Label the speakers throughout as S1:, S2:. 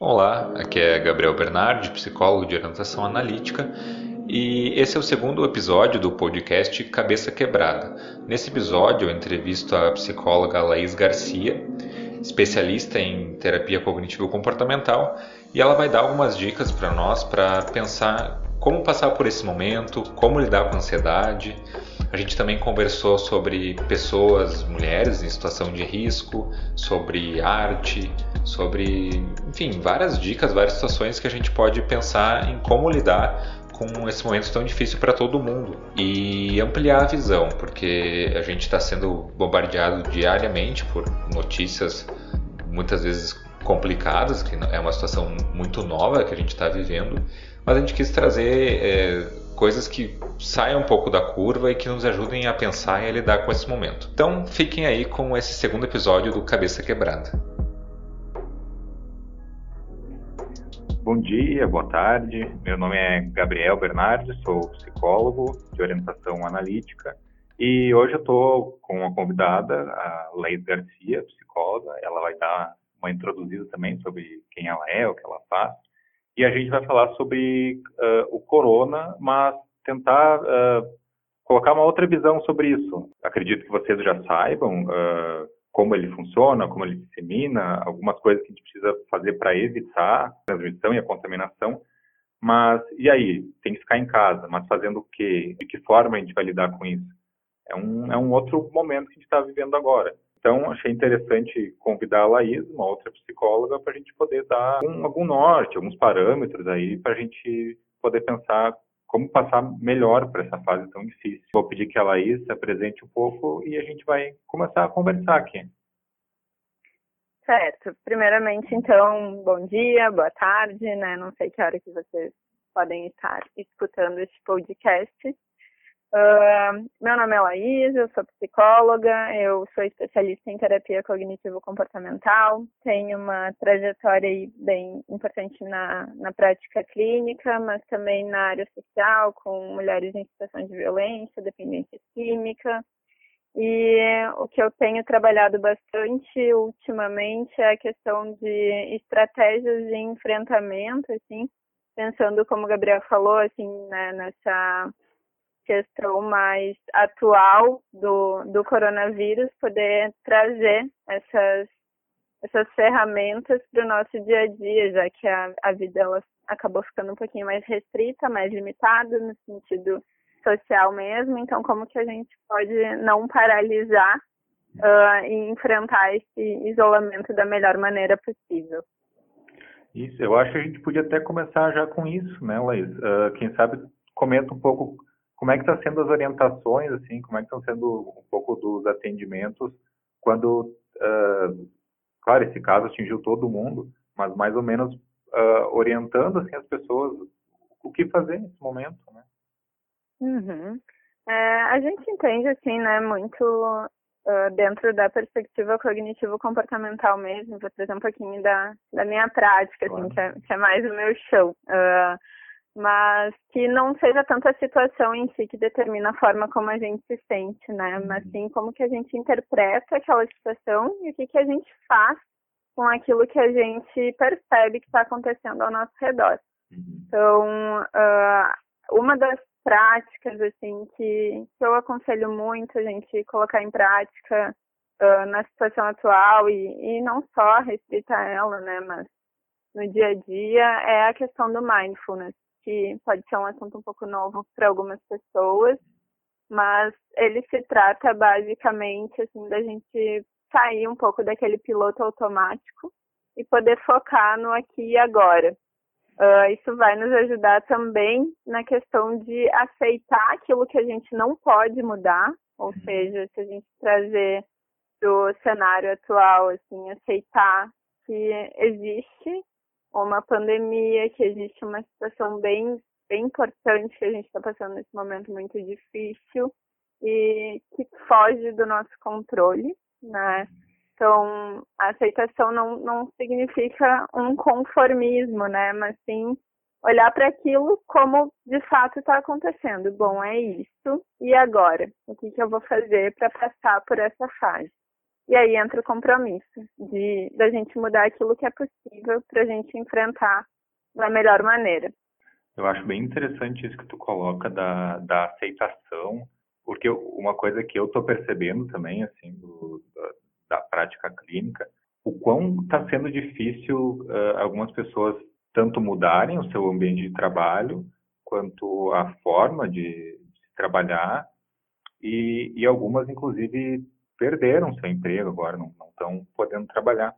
S1: Olá, aqui é Gabriel Bernardi, psicólogo de orientação analítica, e esse é o segundo episódio do podcast Cabeça Quebrada. Nesse episódio, eu entrevisto a psicóloga Laís Garcia, especialista em terapia cognitivo-comportamental, e ela vai dar algumas dicas para nós para pensar como passar por esse momento, como lidar com a ansiedade. A gente também conversou sobre pessoas, mulheres em situação de risco, sobre arte, sobre, enfim, várias dicas, várias situações que a gente pode pensar em como lidar com esse momento tão difícil para todo mundo e ampliar a visão, porque a gente está sendo bombardeado diariamente por notícias muitas vezes complicadas, que é uma situação muito nova que a gente está vivendo, mas a gente quis trazer é, coisas que saiam um pouco da curva e que nos ajudem a pensar e a lidar com esse momento. Então fiquem aí com esse segundo episódio do Cabeça Quebrada.
S2: Bom dia, boa tarde. Meu nome é Gabriel Bernardi, sou psicólogo de orientação analítica e hoje eu estou com uma convidada, a Leis Garcia, psicóloga. Ela vai dar uma introduzida também sobre quem ela é, o que ela faz e a gente vai falar sobre uh, o corona, mas tentar uh, colocar uma outra visão sobre isso. Acredito que vocês já saibam uh, como ele funciona, como ele dissemina, algumas coisas que a gente precisa fazer para evitar a transmissão e a contaminação. Mas e aí? Tem que ficar em casa, mas fazendo o quê? De que forma a gente vai lidar com isso? É um, é um outro momento que a gente está vivendo agora. Então, achei interessante convidar a Laís, uma outra psicóloga, para a gente poder dar um, algum norte, alguns parâmetros aí, para a gente poder pensar como passar melhor por essa fase tão difícil. Vou pedir que a Laís se apresente um pouco e a gente vai começar a conversar aqui.
S3: Certo. Primeiramente, então, bom dia, boa tarde, né? Não sei que hora que vocês podem estar escutando este podcast. Uh, meu nome é Laís, eu sou psicóloga, eu sou especialista em terapia cognitivo-comportamental, tenho uma trajetória bem importante na, na prática clínica, mas também na área social, com mulheres em situação de violência, dependência química. E o que eu tenho trabalhado bastante ultimamente é a questão de estratégias de enfrentamento, assim, pensando, como o Gabriel falou, assim, né, nessa questão mais atual do, do coronavírus, poder trazer essas, essas ferramentas para o nosso dia a dia, já que a, a vida ela acabou ficando um pouquinho mais restrita, mais limitada no sentido social mesmo. Então, como que a gente pode não paralisar uh, e enfrentar esse isolamento da melhor maneira possível?
S2: Isso, eu acho que a gente podia até começar já com isso, né, Laís? Uh, quem sabe comenta um pouco como é que está sendo as orientações, assim, como é que estão sendo um pouco dos atendimentos quando, uh, claro, esse caso atingiu todo mundo, mas mais ou menos uh, orientando assim as pessoas o que fazer nesse momento, né?
S3: Uhum. É, a gente entende assim, né, muito uh, dentro da perspectiva cognitivo-comportamental mesmo. Vou trazer um pouquinho da, da minha prática, assim, claro. assim, que é, que é mais o meu show. Uh, mas que não seja tanto a situação em si que determina a forma como a gente se sente, né? Uhum. Mas sim como que a gente interpreta aquela situação e o que, que a gente faz com aquilo que a gente percebe que está acontecendo ao nosso redor. Uhum. Então, uh, uma das práticas, assim, que, que eu aconselho muito a gente colocar em prática uh, na situação atual e, e não só restrita a ela, né? Mas no dia a dia é a questão do mindfulness que pode ser um assunto um pouco novo para algumas pessoas, mas ele se trata basicamente assim da gente sair um pouco daquele piloto automático e poder focar no aqui e agora. Uh, isso vai nos ajudar também na questão de aceitar aquilo que a gente não pode mudar, ou uhum. seja, se a gente trazer do cenário atual, assim, aceitar que existe uma pandemia, que existe uma situação bem, bem importante que a gente está passando nesse momento muito difícil e que foge do nosso controle, né? Então, a aceitação não, não significa um conformismo, né? Mas sim olhar para aquilo como de fato está acontecendo. Bom, é isso. E agora? O que, que eu vou fazer para passar por essa fase? E aí entra o compromisso de da gente mudar aquilo que é possível para a gente enfrentar da melhor maneira.
S2: Eu acho bem interessante isso que tu coloca da, da aceitação, porque uma coisa que eu estou percebendo também, assim, do, da, da, prática clínica, o quão está sendo difícil uh, algumas pessoas tanto mudarem o seu ambiente de trabalho, quanto a forma de, de trabalhar, e, e algumas, inclusive, perderam seu emprego agora, não estão podendo trabalhar.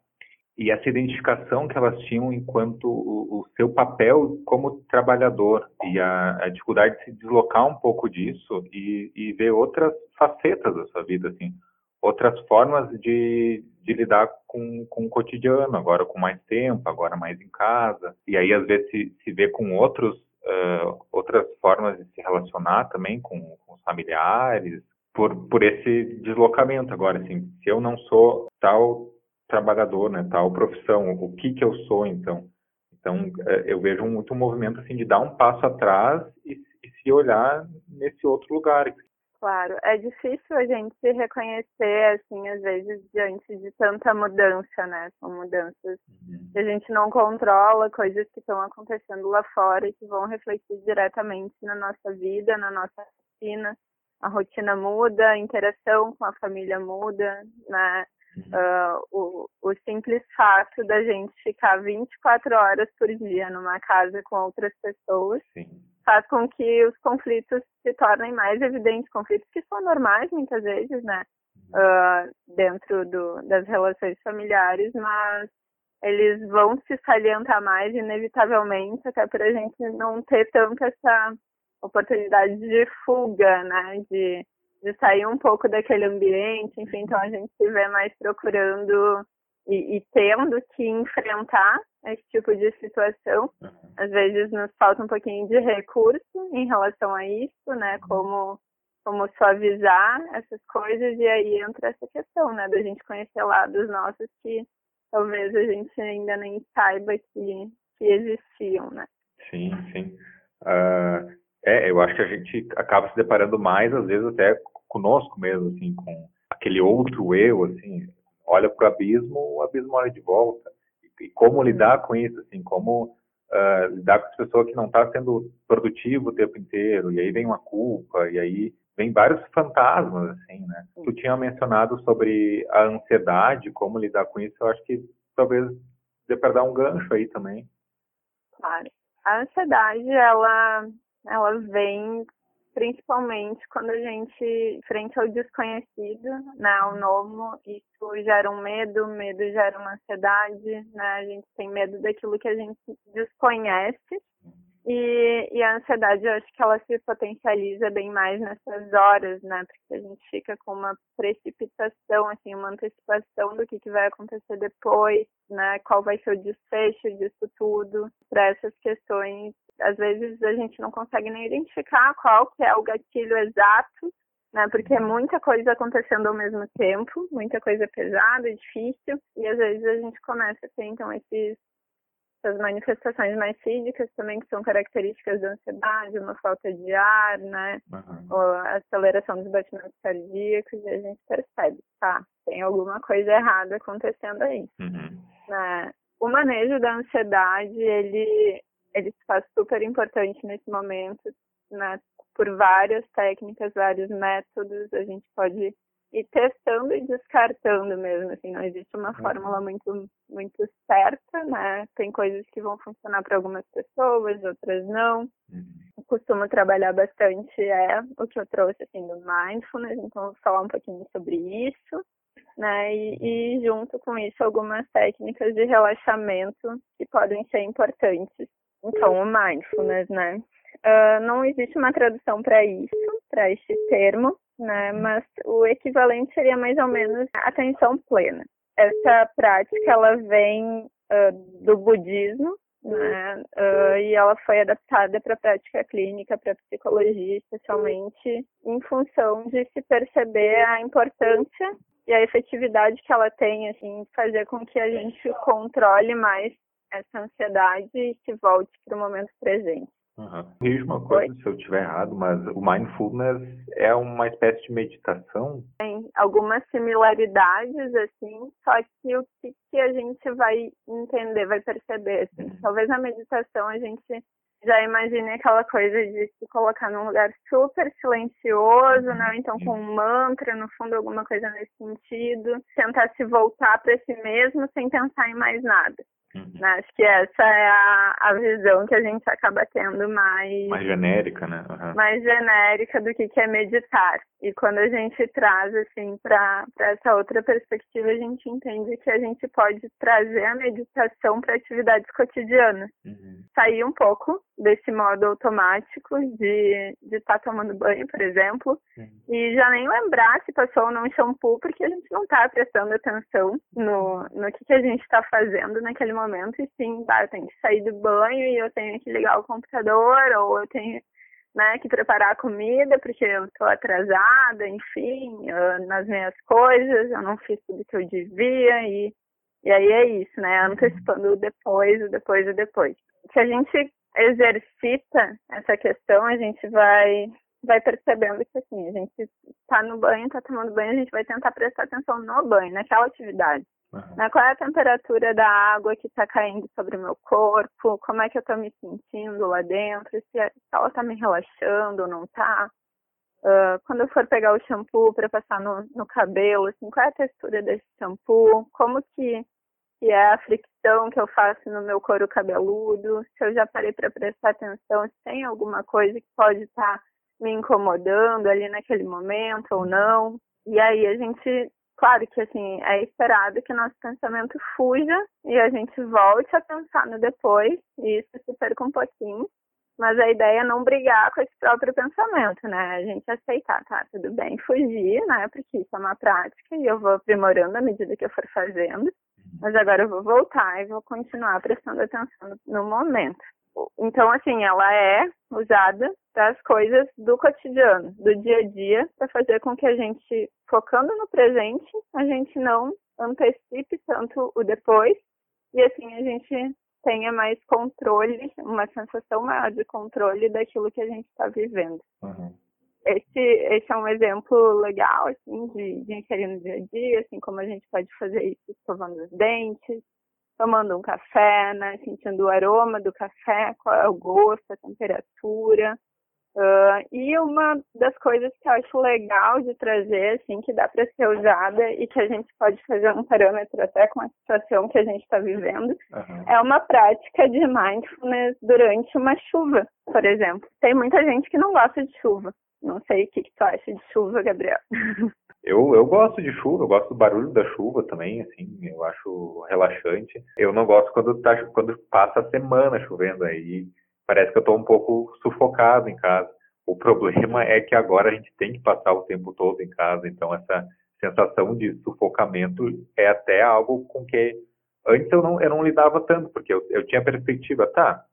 S2: E essa identificação que elas tinham enquanto o, o seu papel como trabalhador e a, a, dificuldade de se deslocar um pouco disso e, e, ver outras facetas da sua vida, assim, outras formas de, de lidar com, com o cotidiano, agora com mais tempo, agora mais em casa, e aí às vezes se, se vê com outros, uh, outras formas de se relacionar também com, com os familiares, por, por esse deslocamento agora, assim, se eu não sou tal trabalhador, né, tal profissão, o que que eu sou então. Então, é, eu vejo muito um movimento assim de dar um passo atrás e, e se olhar nesse outro lugar.
S3: Claro, é difícil a gente se reconhecer, assim, às vezes, diante de tanta mudança, né? São mudanças uhum. que a gente não controla, coisas que estão acontecendo lá fora e que vão refletir diretamente na nossa vida, na nossa rotina. A rotina muda, a interação com a família muda, né? Uh, o, o simples fato da gente ficar 24 horas por dia numa casa com outras pessoas Sim. faz com que os conflitos se tornem mais evidentes, conflitos que são normais muitas vezes, né, uh, dentro do, das relações familiares, mas eles vão se salientar mais inevitavelmente, até para a gente não ter tanto essa oportunidade de fuga, né, de de sair um pouco daquele ambiente, enfim, então a gente se vê mais procurando e, e tendo que enfrentar esse tipo de situação. Uhum. Às vezes nos falta um pouquinho de recurso em relação a isso, né, uhum. como como suavizar essas coisas e aí entra essa questão, né, da gente conhecer lados nossos que talvez a gente ainda nem saiba que, que existiam, né?
S2: Sim, sim. Uh, é, eu acho que a gente acaba se deparando mais, às vezes, até conosco mesmo, assim, com aquele outro eu, assim, olha para o abismo, o abismo olha de volta. E, como lidar com isso, assim, como uh, lidar com as pessoas que não está sendo produtivo o tempo inteiro, e aí vem uma culpa, e aí vem vários fantasmas, assim, né? Tu tinha mencionado sobre a ansiedade, como lidar com isso, eu acho que talvez dê para dar um gancho aí também.
S3: Claro. A ansiedade, ela, ela vem principalmente quando a gente, frente ao desconhecido, né, ao novo, isso gera um medo, medo gera uma ansiedade, né, a gente tem medo daquilo que a gente desconhece e, e, a ansiedade, eu acho que ela se potencializa bem mais nessas horas, né? Porque a gente fica com uma precipitação, assim, uma antecipação do que, que vai acontecer depois, né? Qual vai ser o desfecho disso tudo. Para essas questões, às vezes a gente não consegue nem identificar qual que é o gatilho exato, né? Porque é muita coisa acontecendo ao mesmo tempo, muita coisa pesada, difícil, e às vezes a gente começa a ter, então, esses essas manifestações mais físicas também que são características da ansiedade, uma falta de ar, né? Uhum. Ou a aceleração dos batimentos cardíacos, e a gente percebe, tá, tem alguma coisa errada acontecendo aí. Uhum. Né? O manejo da ansiedade, ele, ele se faz super importante nesse momento, né? Por várias técnicas, vários métodos, a gente pode e testando e descartando mesmo, assim, não existe uma uhum. fórmula muito muito certa, né? Tem coisas que vão funcionar para algumas pessoas, outras não. Uhum. Costumo trabalhar bastante é o que eu trouxe assim do mindfulness, então vou falar um pouquinho sobre isso, né? E, e junto com isso algumas técnicas de relaxamento que podem ser importantes. Então o mindfulness, né? Uh, não existe uma tradução para isso, para este termo, né? Mas o equivalente seria mais ou menos atenção plena. Essa prática ela vem uh, do budismo, né? Uh, e ela foi adaptada para prática clínica, para psicologia, especialmente em função de se perceber a importância e a efetividade que ela tem, assim, fazer com que a gente controle mais essa ansiedade e se volte para o momento presente.
S2: Uhum. uma coisa Oi? se eu estiver errado, mas o mindfulness é uma espécie de meditação?
S3: Tem algumas similaridades, assim, só que o que, que a gente vai entender, vai perceber, assim, uhum. talvez a meditação a gente já imagine aquela coisa de se colocar num lugar super silencioso, né? Então com um mantra, no fundo alguma coisa nesse sentido, tentar se voltar para si mesmo sem pensar em mais nada. Uhum. Né? Acho que essa é a, a visão que a gente acaba tendo mais...
S2: Mais genérica, né? Uhum.
S3: Mais genérica do que, que é meditar. E quando a gente traz, assim, para essa outra perspectiva, a gente entende que a gente pode trazer a meditação para atividades cotidianas. Uhum. Sair um pouco desse modo automático de estar tá tomando banho, por exemplo, uhum. e já nem lembrar se passou ou não shampoo, porque a gente não está prestando atenção no, no que, que a gente está fazendo naquele momento, e sim, tá, eu tenho que sair do banho e eu tenho que ligar o computador, ou eu tenho né, que preparar a comida, porque eu estou atrasada, enfim, eu, nas minhas coisas, eu não fiz tudo que eu devia, e, e aí é isso, né, antecipando o depois, o depois, o depois. Se a gente exercita essa questão, a gente vai vai percebendo que assim, a gente está no banho, está tomando banho, a gente vai tentar prestar atenção no banho, naquela atividade. Uhum. Qual é a temperatura da água que está caindo sobre o meu corpo? Como é que eu estou me sentindo lá dentro? Se ela está me relaxando ou não está? Uh, quando eu for pegar o shampoo para passar no, no cabelo, assim, qual é a textura desse shampoo? Como que, que é a fricção que eu faço no meu couro cabeludo? Se eu já parei para prestar atenção, se tem alguma coisa que pode estar tá me incomodando ali naquele momento ou não? E aí a gente Claro que assim, é esperado que nosso pensamento fuja e a gente volte a pensar no depois, e isso se perca um pouquinho. Mas a ideia é não brigar com esse próprio pensamento, né? A gente aceitar, tá, tudo bem, fugir, né? Porque isso é uma prática e eu vou aprimorando à medida que eu for fazendo. Mas agora eu vou voltar e vou continuar prestando atenção no momento. Então, assim, ela é usada das coisas do cotidiano, do dia a dia, para fazer com que a gente, focando no presente, a gente não antecipe tanto o depois e assim a gente tenha mais controle, uma sensação maior de controle daquilo que a gente está vivendo. Uhum. Esse, esse é um exemplo legal, assim, de, de inserir no dia a dia, assim como a gente pode fazer isso escovando os dentes, tomando um café, né, sentindo o aroma do café, qual é o gosto, a temperatura. Uh, e uma das coisas que eu acho legal de trazer, assim, que dá para ser usada e que a gente pode fazer um parâmetro até com a situação que a gente está vivendo, uhum. é uma prática de mindfulness durante uma chuva, por exemplo. Tem muita gente que não gosta de chuva. Não sei o que, que tu acha de chuva, Gabriel.
S2: Eu, eu gosto de chuva, eu gosto do barulho da chuva também, assim, eu acho relaxante. Eu não gosto quando, tá, quando passa a semana chovendo aí, parece que eu estou um pouco sufocado em casa. O problema é que agora a gente tem que passar o tempo todo em casa, então essa sensação de sufocamento é até algo com que antes eu não, eu não lidava tanto, porque eu, eu tinha perspectiva, tá,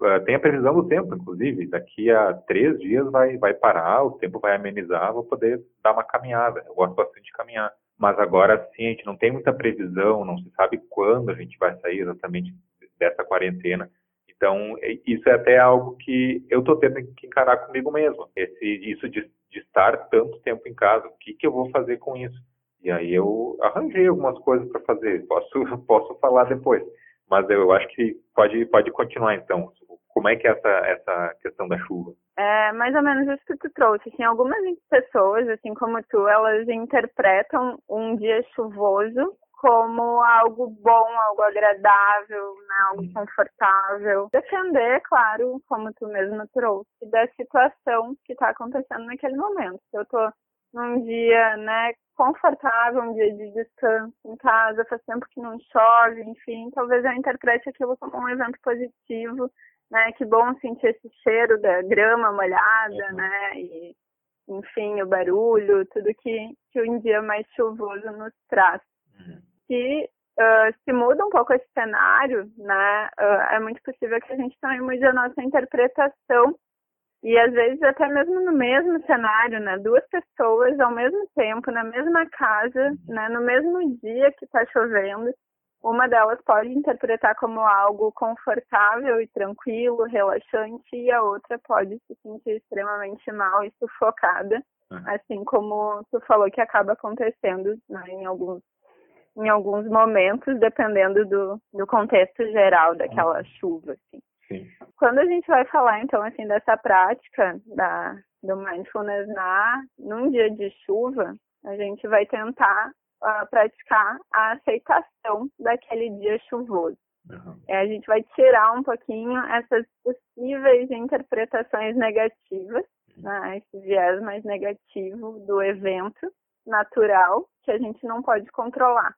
S2: Uh, tem a previsão do tempo, inclusive, daqui a três dias vai, vai parar, o tempo vai amenizar, vou poder dar uma caminhada. Eu gosto bastante de caminhar. Mas agora sim, a gente não tem muita previsão, não se sabe quando a gente vai sair exatamente dessa quarentena. Então, isso é até algo que eu estou tendo que encarar comigo mesmo. Esse, isso de, de estar tanto tempo em casa, o que, que eu vou fazer com isso? E aí eu arranjei algumas coisas para fazer, posso, posso falar depois. Mas eu acho que pode, pode continuar então. Como é que é essa, essa questão da chuva?
S3: É mais ou menos isso que tu trouxe. Assim, algumas pessoas, assim como tu, elas interpretam um dia chuvoso como algo bom, algo agradável, né, algo confortável. Defender, claro, como tu mesmo trouxe, da situação que está acontecendo naquele momento. Se eu estou num dia, né, confortável, um dia de descanso em casa, faz tempo que não chove, enfim, talvez eu interprete aquilo como um evento positivo né? Que bom sentir esse cheiro da grama molhada, uhum. né? E, enfim, o barulho, tudo que, que um dia mais chuvoso nos traz. Uhum. E uh, se muda um pouco esse cenário, né? Uh, é muito possível que a gente também mude a nossa interpretação e às vezes até mesmo no mesmo cenário, né? Duas pessoas ao mesmo tempo, na mesma casa, uhum. né? No mesmo dia que está chovendo, uma delas pode interpretar como algo confortável e tranquilo, relaxante, e a outra pode se sentir extremamente mal e sufocada, uhum. assim como tu falou que acaba acontecendo né, em alguns em alguns momentos, dependendo do, do contexto geral daquela uhum. chuva, assim.
S2: Sim.
S3: Quando a gente vai falar, então, assim, dessa prática da, do mindfulness na, num dia de chuva, a gente vai tentar uh, praticar a aceitação daquele dia chuvoso. Uhum. É, a gente vai tirar um pouquinho essas possíveis interpretações negativas, uhum. né, esse viés mais negativo do evento natural que a gente não pode controlar.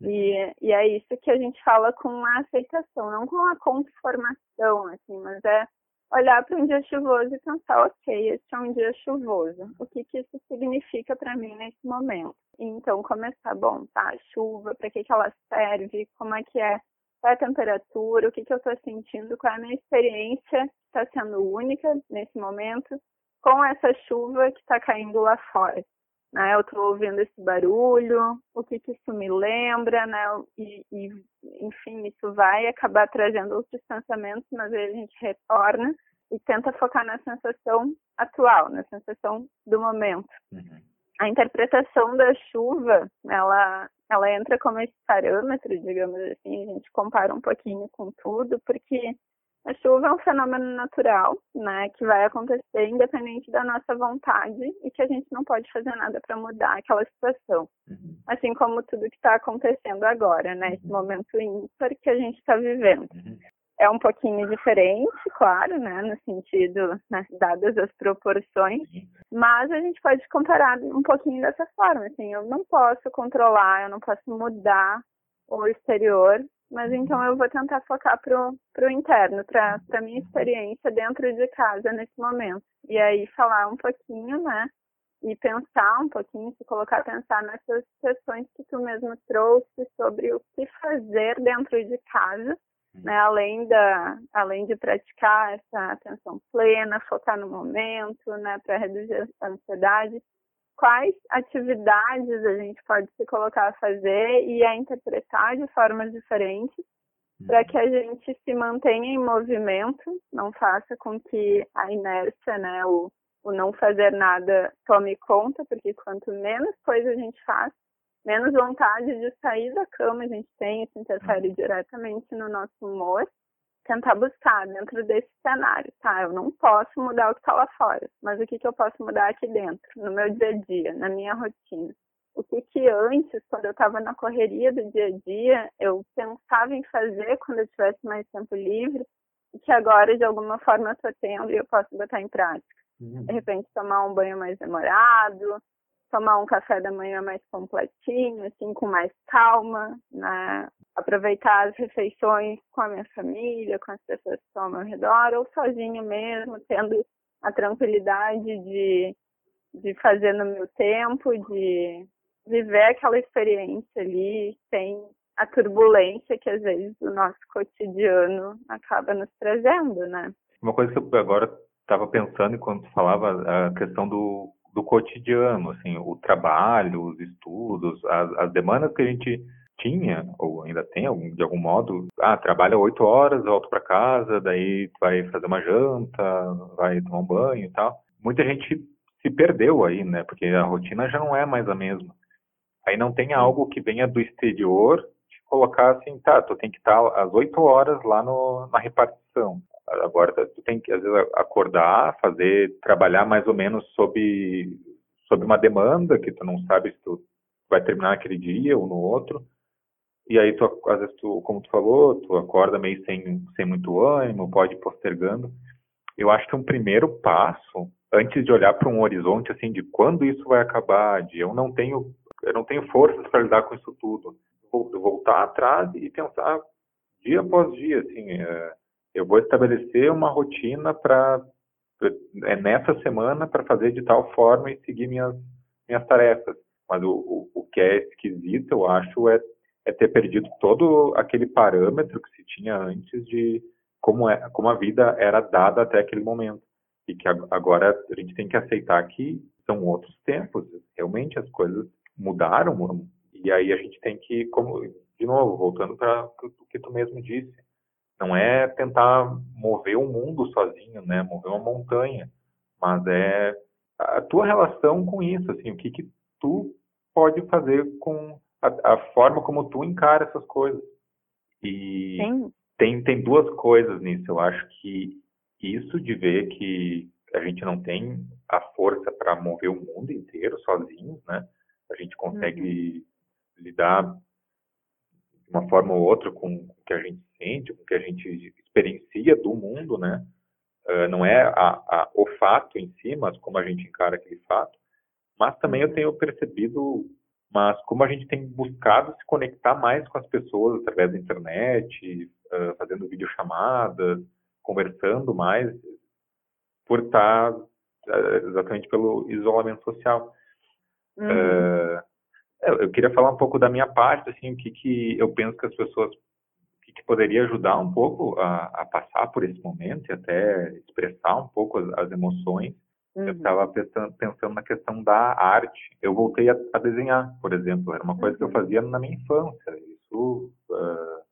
S3: E, e é isso que a gente fala com a aceitação, não com a conformação, assim, mas é olhar para um dia chuvoso e pensar, ok, esse é um dia chuvoso. O que, que isso significa para mim nesse momento? E então começar, bom, tá, chuva, para que, que ela serve, como é que é, qual é a temperatura, o que, que eu estou sentindo, qual é a minha experiência? Que está sendo única nesse momento? Com essa chuva que está caindo lá fora. Né? Eu estou ouvindo esse barulho, o que, que isso me lembra, né? E, e, enfim, isso vai acabar trazendo outros pensamentos, mas aí a gente retorna e tenta focar na sensação atual, na sensação do momento. Uhum. A interpretação da chuva, ela, ela entra como esse parâmetro, digamos assim, a gente compara um pouquinho com tudo, porque a chuva é um fenômeno natural, né, que vai acontecer independente da nossa vontade e que a gente não pode fazer nada para mudar aquela situação. Uhum. Assim como tudo que está acontecendo agora, né, esse uhum. momento ímpar que a gente está vivendo. Uhum. É um pouquinho diferente, claro, né, no sentido, né, dadas as proporções, uhum. mas a gente pode comparar um pouquinho dessa forma, assim, eu não posso controlar, eu não posso mudar o exterior, mas então eu vou tentar focar pro, pro interno, para a minha experiência dentro de casa nesse momento. E aí falar um pouquinho, né? E pensar um pouquinho, se colocar a pensar nessas questões que tu mesmo trouxe sobre o que fazer dentro de casa, né? Além da, além de praticar essa atenção plena, focar no momento, né? Para reduzir a ansiedade, quais atividades a gente pode se colocar a fazer e a interpretar de formas diferentes para que a gente se mantenha em movimento, não faça com que a inércia, né, o, o não fazer nada tome conta, porque quanto menos coisa a gente faz, menos vontade de sair da cama a gente tem, isso interfere diretamente no nosso humor tentar buscar dentro desse cenário, tá? Eu não posso mudar o que está lá fora, mas o que, que eu posso mudar aqui dentro, no meu dia a dia, na minha rotina? O que que antes, quando eu estava na correria do dia a dia, eu pensava em fazer quando eu tivesse mais tempo livre, e que agora, de alguma forma, eu estou tendo e eu posso botar em prática. Uhum. De repente, tomar um banho mais demorado, tomar um café da manhã mais completinho, assim, com mais calma, né? aproveitar as refeições com a minha família, com as pessoas que estão ao meu redor, ou sozinho mesmo, tendo a tranquilidade de, de fazer no meu tempo, de viver aquela experiência ali sem a turbulência que às vezes o nosso cotidiano acaba nos trazendo, né?
S2: Uma coisa que eu agora estava pensando enquanto falava a questão do, do cotidiano, assim, o trabalho, os estudos, as, as demandas que a gente tinha, ou ainda tem de algum modo, ah, trabalha oito horas, volta para casa, daí vai fazer uma janta, vai tomar um banho e tal. Muita gente se perdeu aí, né? Porque a rotina já não é mais a mesma. Aí não tem algo que venha do exterior te colocar assim, tá, tu tem que estar às oito horas lá no, na repartição. Agora tu tem que às vezes acordar, fazer, trabalhar mais ou menos sob sob uma demanda que tu não sabe se tu vai terminar naquele dia ou no outro. E aí, tu, às vezes, tu, como tu falou, tu acorda meio sem, sem muito ânimo, pode ir postergando. Eu acho que um primeiro passo, antes de olhar para um horizonte, assim, de quando isso vai acabar, de eu não tenho, eu não tenho forças para lidar com isso tudo, voltar atrás e pensar dia após dia, assim, é, eu vou estabelecer uma rotina para é nessa semana para fazer de tal forma e seguir minhas minhas tarefas. Mas o, o, o que é esquisito, eu acho, é é ter perdido todo aquele parâmetro que se tinha antes de como, é, como a vida era dada até aquele momento. E que agora a gente tem que aceitar que são outros tempos. Realmente as coisas mudaram. E aí a gente tem que, como de novo, voltando para o que tu mesmo disse, não é tentar mover o mundo sozinho, né? Mover uma montanha, mas é a tua relação com isso, assim, o que que tu pode fazer com a, a forma como tu encara essas coisas. E Sim. tem tem duas coisas nisso. Eu acho que isso de ver que a gente não tem a força para mover o mundo inteiro sozinho, né? A gente consegue uhum. lidar de uma forma ou outra com o que a gente sente, com o que a gente experiencia do mundo, né? Uh, não é a, a, o fato em si, mas como a gente encara aquele fato. Mas também eu uhum. tenho percebido, mas como a gente tem buscado se conectar mais com as pessoas através da internet, uh, fazendo videochamadas, conversando mais, por estar uh, exatamente pelo isolamento social. Uhum. eu queria falar um pouco da minha parte, assim, o que, que eu penso que as pessoas que poderia ajudar um pouco a, a, passar por esse momento e até expressar um pouco as, as emoções. Uhum. Eu estava pensando, pensando, na questão da arte. Eu voltei a, a, desenhar, por exemplo. Era uma coisa uhum. que eu uhum. fazia na minha infância. Isso, uh,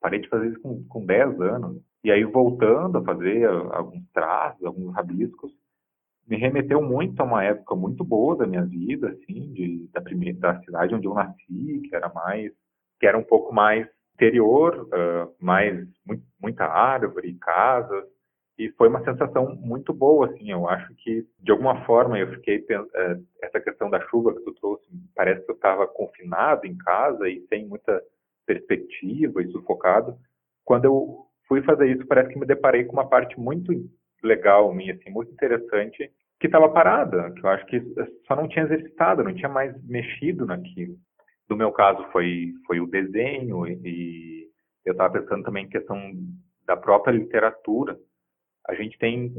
S2: parei de fazer isso com, com 10 anos. E aí, voltando a fazer alguns traços, alguns rabiscos, me remeteu muito a uma época muito boa da minha vida, assim, de, da primeira da cidade onde eu nasci, que era mais, que era um pouco mais interior, uh, mais muita árvore, casas, e foi uma sensação muito boa, assim, eu acho que, de alguma forma, eu fiquei, uh, essa questão da chuva que tu trouxe, parece que eu estava confinado em casa e sem muita perspectiva e sufocado, quando eu fui fazer isso, parece que me deparei com uma parte muito legal minha, assim, muito interessante, que estava parada, que eu acho que só não tinha exercitado, não tinha mais mexido naquilo. No meu caso foi, foi o desenho e eu estava pensando também em questão da própria literatura. A gente tem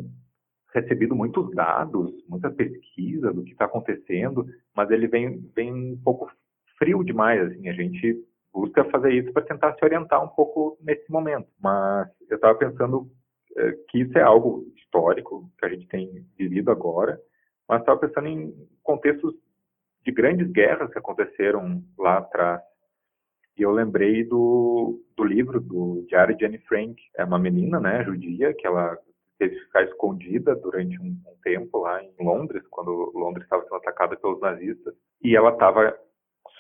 S2: recebido muitos dados, muita pesquisa do que está acontecendo, mas ele vem, vem um pouco frio demais. Assim, a gente busca fazer isso para tentar se orientar um pouco nesse momento. Mas eu estava pensando é, que isso é algo histórico que a gente tem vivido agora, mas estava pensando em contextos de grandes guerras que aconteceram lá atrás. E eu lembrei do, do livro do Diário de Anne Frank. É uma menina, né, judia, que ela teve que ficar escondida durante um, um tempo lá em Londres, quando Londres estava sendo atacada pelos nazistas. E ela estava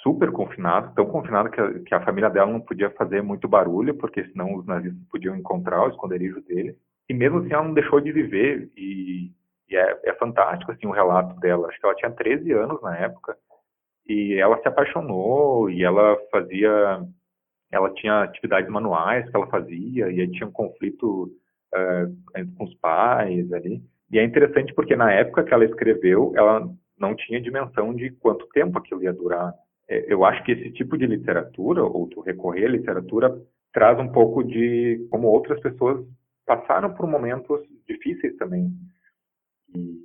S2: super confinada, tão confinada que a, que a família dela não podia fazer muito barulho, porque senão os nazistas podiam encontrar o esconderijo deles. E mesmo assim ela não deixou de viver e e é, é fantástico assim o relato dela. Acho que ela tinha 13 anos na época e ela se apaixonou e ela fazia, ela tinha atividades manuais que ela fazia e aí tinha um conflito uh, com os pais ali. E é interessante porque na época que ela escreveu, ela não tinha dimensão de quanto tempo aquilo ia durar. É, eu acho que esse tipo de literatura, ou tu recorrer à literatura, traz um pouco de como outras pessoas passaram por momentos difíceis também e,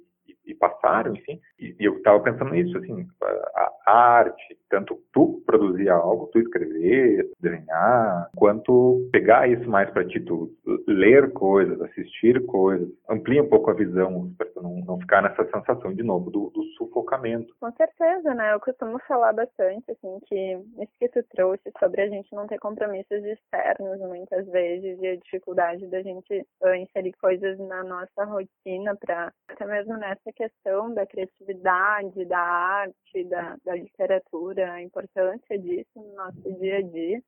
S2: e passaram, enfim. E, e eu estava pensando nisso, assim, a, a, arte, tanto tu produzir algo, tu escrever, desenhar, quanto pegar isso mais para ti, tu ler coisas, assistir coisas, amplia um pouco a visão, para tu não, não ficar nessa sensação de novo do, do sufocamento.
S3: Com certeza, né? Eu costumo falar bastante, assim, que isso que tu trouxe sobre a gente não ter compromissos externos muitas vezes e a dificuldade da gente uh, inserir coisas na nossa rotina para até mesmo nessa questão da criatividade, da arte, da, da literatura, a importância disso no nosso dia a dia.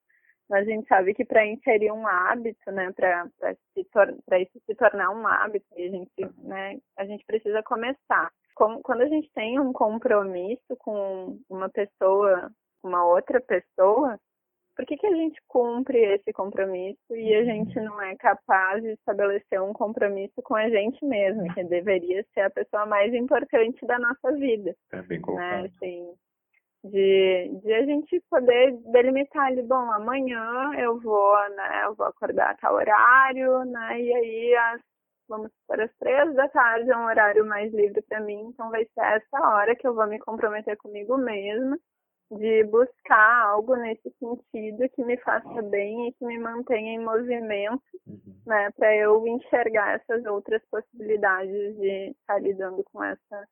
S3: Mas a gente sabe que para inserir um hábito, né, para isso se tornar um hábito, a gente, né, a gente precisa começar. Como, quando a gente tem um compromisso com uma pessoa, uma outra pessoa, por que, que a gente cumpre esse compromisso e a gente não é capaz de estabelecer um compromisso com a gente mesmo, que deveria ser a pessoa mais importante da nossa vida?
S2: É bem colocado.
S3: Né? Assim, de, de a gente poder delimitar ali, bom, amanhã eu vou, né, eu vou acordar a tal horário, né, e aí as, vamos para as três da tarde é um horário mais livre para mim, então vai ser essa hora que eu vou me comprometer comigo mesma de buscar algo nesse sentido que me faça bem e que me mantenha em movimento, uhum. né, para eu enxergar essas outras possibilidades de estar lidando com essa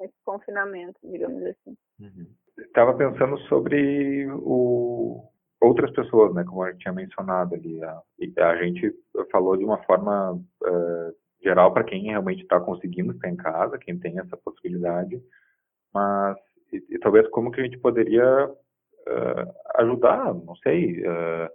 S3: esse confinamento, digamos assim.
S2: Uhum. Estava pensando sobre o outras pessoas, né, como eu tinha mencionado ali. A, a gente falou de uma forma uh, geral para quem realmente está conseguindo ficar em casa, quem tem essa possibilidade, mas e, e talvez como que a gente poderia uh, ajudar, não sei, uh,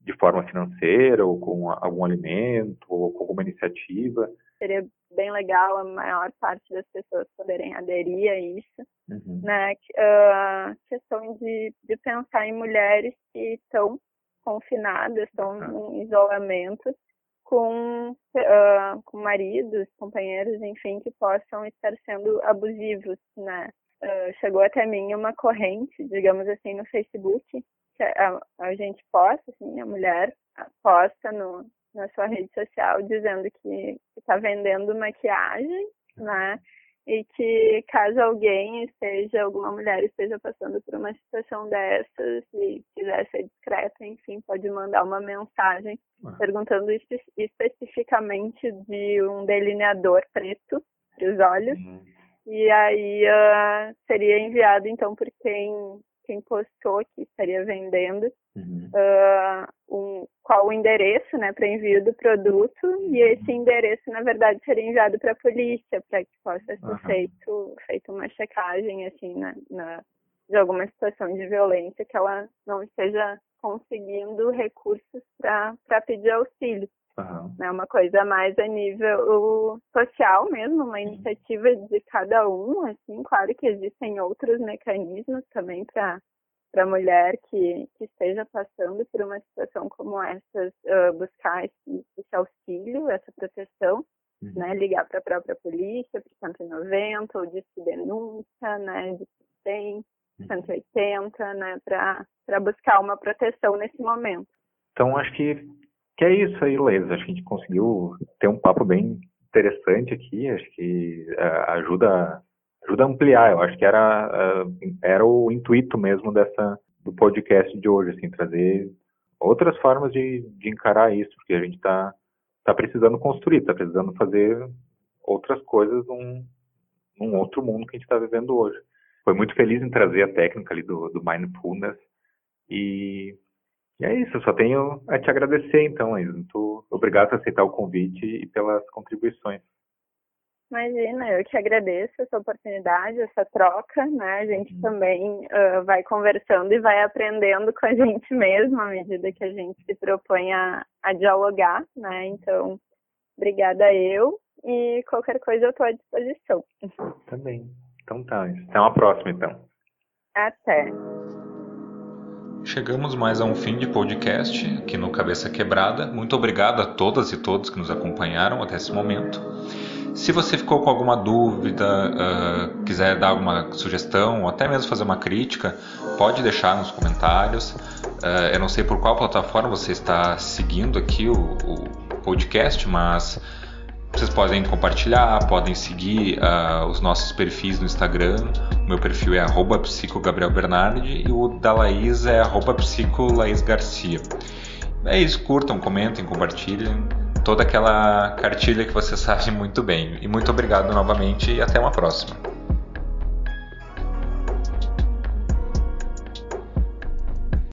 S2: de forma financeira ou com algum alimento ou com alguma iniciativa.
S3: Seria bem legal a maior parte das pessoas poderem aderir a isso, uhum. né? Uh, questão de, de pensar em mulheres que estão confinadas, estão uhum. em isolamento, com, uh, com maridos, companheiros, enfim, que possam estar sendo abusivos, né? Uh, chegou até mim uma corrente, digamos assim, no Facebook, que a, a gente posta, assim, a mulher posta no, na sua rede social dizendo que está vendendo maquiagem, né? E que caso alguém esteja, alguma mulher esteja passando por uma situação dessas e quiser ser discreta, enfim, pode mandar uma mensagem ah. perguntando espe especificamente de um delineador preto para os olhos. Uhum. E aí uh, seria enviado então por quem quem postou que estaria vendendo, uhum. uh, um, qual o endereço né, para envio do produto, uhum. e esse endereço, na verdade, seria enviado para a polícia, para que possa ser uhum. feito, feito uma checagem assim, na, na, de alguma situação de violência que ela não esteja conseguindo recursos para pedir auxílio. Uhum. Né, uma coisa mais a nível social mesmo, uma iniciativa de cada um, assim, claro que existem outros mecanismos também para para a mulher que, que esteja passando por uma situação como essa, uh, buscar esse, esse, auxílio, essa proteção, uhum. né, ligar para a própria polícia, para 190, ou de denúncia, né, de 100, 180, uhum. né, para buscar uma proteção nesse momento.
S2: Então, acho que que é isso aí, Leis. Acho que a gente conseguiu ter um papo bem interessante aqui. Acho que uh, ajuda, ajuda a ampliar. Eu acho que era, uh, era o intuito mesmo dessa do podcast de hoje, assim, trazer outras formas de, de encarar isso, porque a gente está tá precisando construir, está precisando fazer outras coisas num, num outro mundo que a gente está vivendo hoje. Foi muito feliz em trazer a técnica ali do, do mindfulness e e é isso, só tenho a te agradecer então, Isa. Muito obrigado por aceitar o convite e pelas contribuições.
S3: Imagina, eu que agradeço essa oportunidade, essa troca, né? A gente uhum. também uh, vai conversando e vai aprendendo com a gente mesmo à medida que a gente se propõe a, a dialogar, né? Então, obrigada eu e qualquer coisa eu estou à disposição.
S2: Também. Então tá, até uma próxima então.
S3: Até.
S1: Chegamos mais a um fim de podcast aqui no Cabeça Quebrada. Muito obrigado a todas e todos que nos acompanharam até esse momento. Se você ficou com alguma dúvida, uh, quiser dar alguma sugestão ou até mesmo fazer uma crítica, pode deixar nos comentários. Uh, eu não sei por qual plataforma você está seguindo aqui o, o podcast, mas vocês podem compartilhar, podem seguir uh, os nossos perfis no Instagram. O meu perfil é psicogabrielbernardi e o da Laís é psicolaísgarcia. É isso, curtam, comentem, compartilhem. Toda aquela cartilha que vocês sabem muito bem. E muito obrigado novamente e até uma próxima.